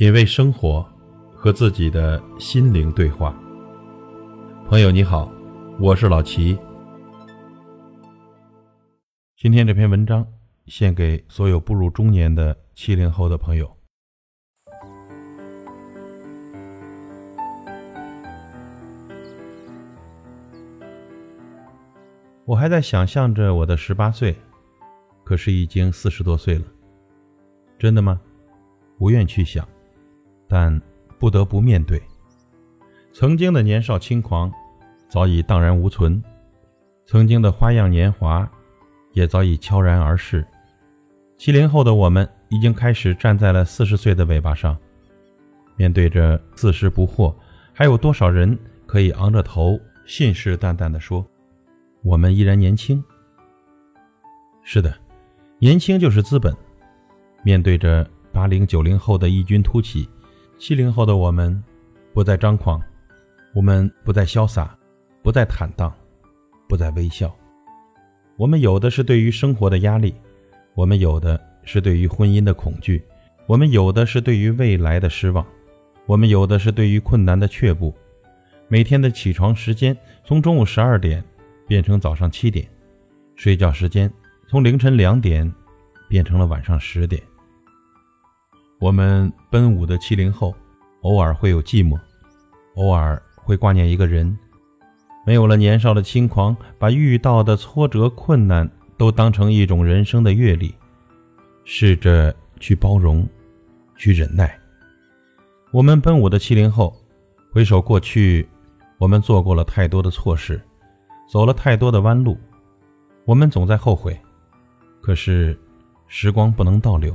品味生活，和自己的心灵对话。朋友你好，我是老齐。今天这篇文章献给所有步入中年的七零后的朋友。我还在想象着我的十八岁，可是已经四十多岁了。真的吗？不愿去想。但不得不面对，曾经的年少轻狂早已荡然无存，曾经的花样年华也早已悄然而逝。七零后的我们已经开始站在了四十岁的尾巴上，面对着四十不惑，还有多少人可以昂着头信誓旦旦地说我们依然年轻？是的，年轻就是资本。面对着八零九零后的异军突起。七零后的我们，不再张狂，我们不再潇洒，不再坦荡，不再微笑。我们有的是对于生活的压力，我们有的是对于婚姻的恐惧，我们有的是对于未来的失望，我们有的是对于困难的却步。每天的起床时间从中午十二点变成早上七点，睡觉时间从凌晨两点变成了晚上十点。我们奔五的七零后，偶尔会有寂寞，偶尔会挂念一个人。没有了年少的轻狂，把遇到的挫折困难都当成一种人生的阅历，试着去包容，去忍耐。我们奔五的七零后，回首过去，我们做过了太多的错事，走了太多的弯路，我们总在后悔。可是，时光不能倒流。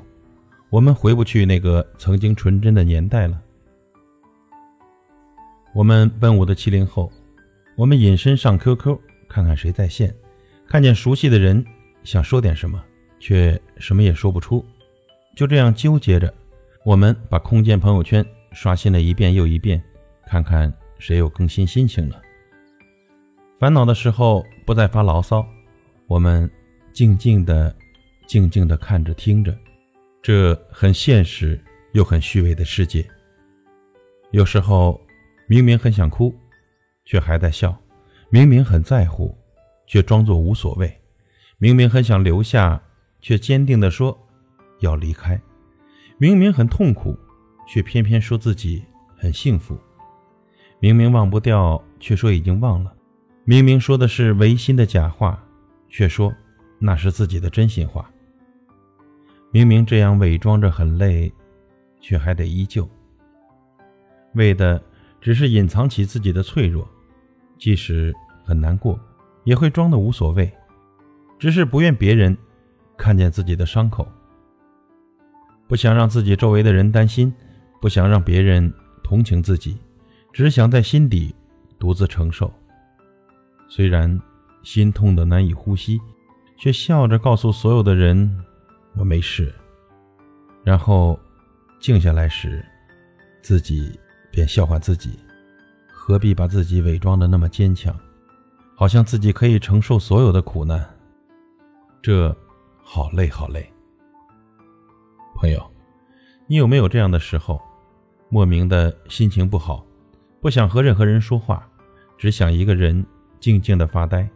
我们回不去那个曾经纯真的年代了。我们奔五的七零后，我们隐身上 QQ 看看谁在线，看见熟悉的人想说点什么，却什么也说不出。就这样纠结着，我们把空间朋友圈刷新了一遍又一遍，看看谁又更新心情了。烦恼的时候不再发牢骚，我们静静的、静静的看着听着。这很现实又很虚伪的世界。有时候，明明很想哭，却还在笑；明明很在乎，却装作无所谓；明明很想留下，却坚定地说要离开；明明很痛苦，却偏偏说自己很幸福；明明忘不掉，却说已经忘了；明明说的是违心的假话，却说那是自己的真心话。明明这样伪装着很累，却还得依旧，为的只是隐藏起自己的脆弱。即使很难过，也会装的无所谓，只是不愿别人看见自己的伤口，不想让自己周围的人担心，不想让别人同情自己，只想在心底独自承受。虽然心痛的难以呼吸，却笑着告诉所有的人。我没事，然后静下来时，自己便笑话自己，何必把自己伪装的那么坚强，好像自己可以承受所有的苦难，这好累好累。朋友，你有没有这样的时候，莫名的心情不好，不想和任何人说话，只想一个人静静的发呆，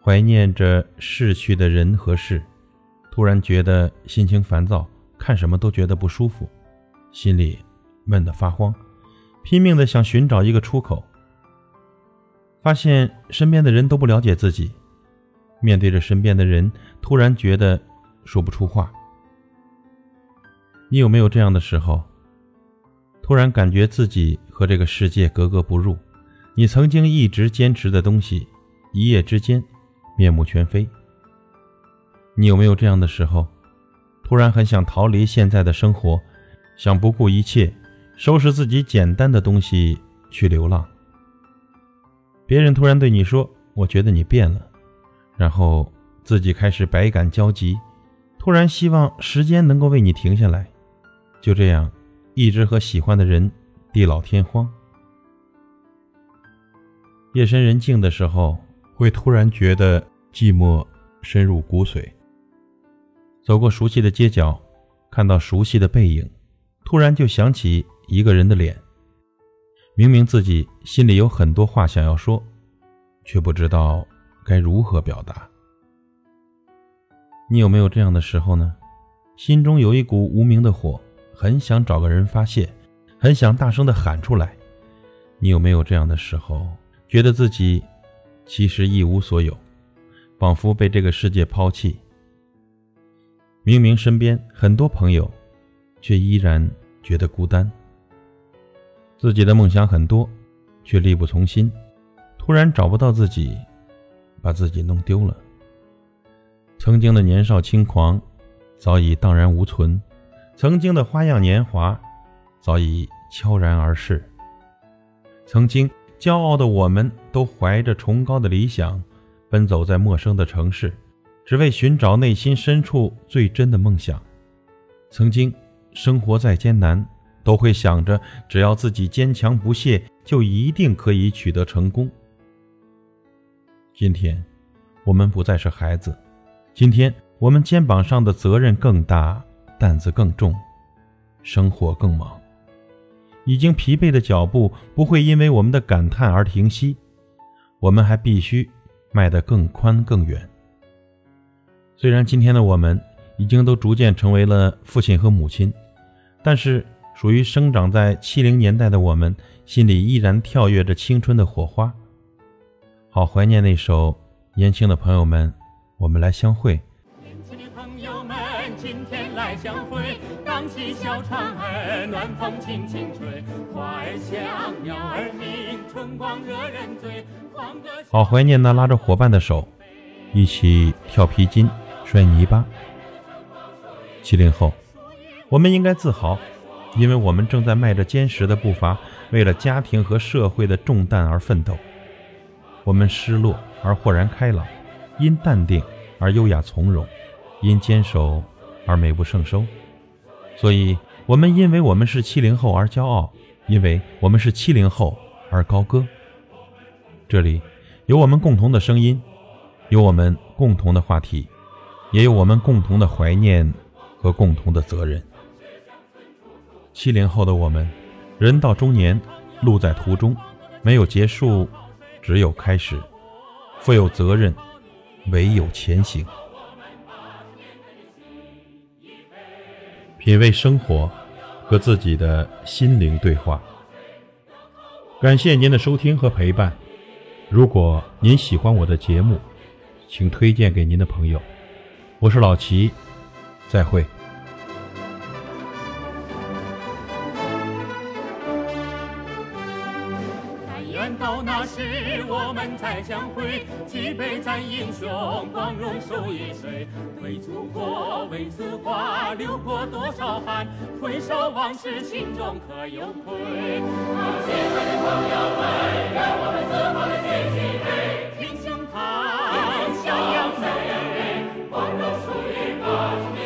怀念着逝去的人和事。突然觉得心情烦躁，看什么都觉得不舒服，心里闷得发慌，拼命的想寻找一个出口。发现身边的人都不了解自己，面对着身边的人，突然觉得说不出话。你有没有这样的时候？突然感觉自己和这个世界格格不入，你曾经一直坚持的东西，一夜之间面目全非。你有没有这样的时候，突然很想逃离现在的生活，想不顾一切收拾自己简单的东西去流浪？别人突然对你说：“我觉得你变了。”然后自己开始百感交集，突然希望时间能够为你停下来，就这样一直和喜欢的人地老天荒。夜深人静的时候，会突然觉得寂寞深入骨髓。走过熟悉的街角，看到熟悉的背影，突然就想起一个人的脸。明明自己心里有很多话想要说，却不知道该如何表达。你有没有这样的时候呢？心中有一股无名的火，很想找个人发泄，很想大声的喊出来。你有没有这样的时候，觉得自己其实一无所有，仿佛被这个世界抛弃？明明身边很多朋友，却依然觉得孤单。自己的梦想很多，却力不从心。突然找不到自己，把自己弄丢了。曾经的年少轻狂，早已荡然无存；曾经的花样年华，早已悄然而逝。曾经骄傲的我们，都怀着崇高的理想，奔走在陌生的城市。只为寻找内心深处最真的梦想。曾经生活再艰难，都会想着只要自己坚强不懈，就一定可以取得成功。今天，我们不再是孩子，今天我们肩膀上的责任更大，担子更重，生活更忙。已经疲惫的脚步不会因为我们的感叹而停息，我们还必须迈得更宽更远。虽然今天的我们已经都逐渐成为了父亲和母亲，但是属于生长在七零年代的我们，心里依然跳跃着青春的火花。好怀念那首《年轻的朋友们，我们来相会》。年轻的朋友们，今天来相会，荡起小船儿，暖风轻轻吹，花儿香，鸟儿鸣，春光惹人醉。好怀念那拉着伙伴的手，一起跳皮筋。摔泥巴。七零后，我们应该自豪，因为我们正在迈着坚实的步伐，为了家庭和社会的重担而奋斗。我们失落而豁然开朗，因淡定而优雅从容，因坚守而美不胜收。所以，我们因为我们是七零后而骄傲，因为我们是七零后而高歌。这里有我们共同的声音，有我们共同的话题。也有我们共同的怀念和共同的责任。七零后的我们，人到中年，路在途中，没有结束，只有开始；负有责任，唯有前行。品味生活，和自己的心灵对话。感谢您的收听和陪伴。如果您喜欢我的节目，请推荐给您的朋友。我是老齐，再会。但愿到那时我们再相会，举杯赞英雄，光荣守一水。为祖国，为此花，流过多少汗？回首往事，心中可有愧？亲爱的朋友们，让我们自豪地举起杯，听雄谈，向阳飞。ad in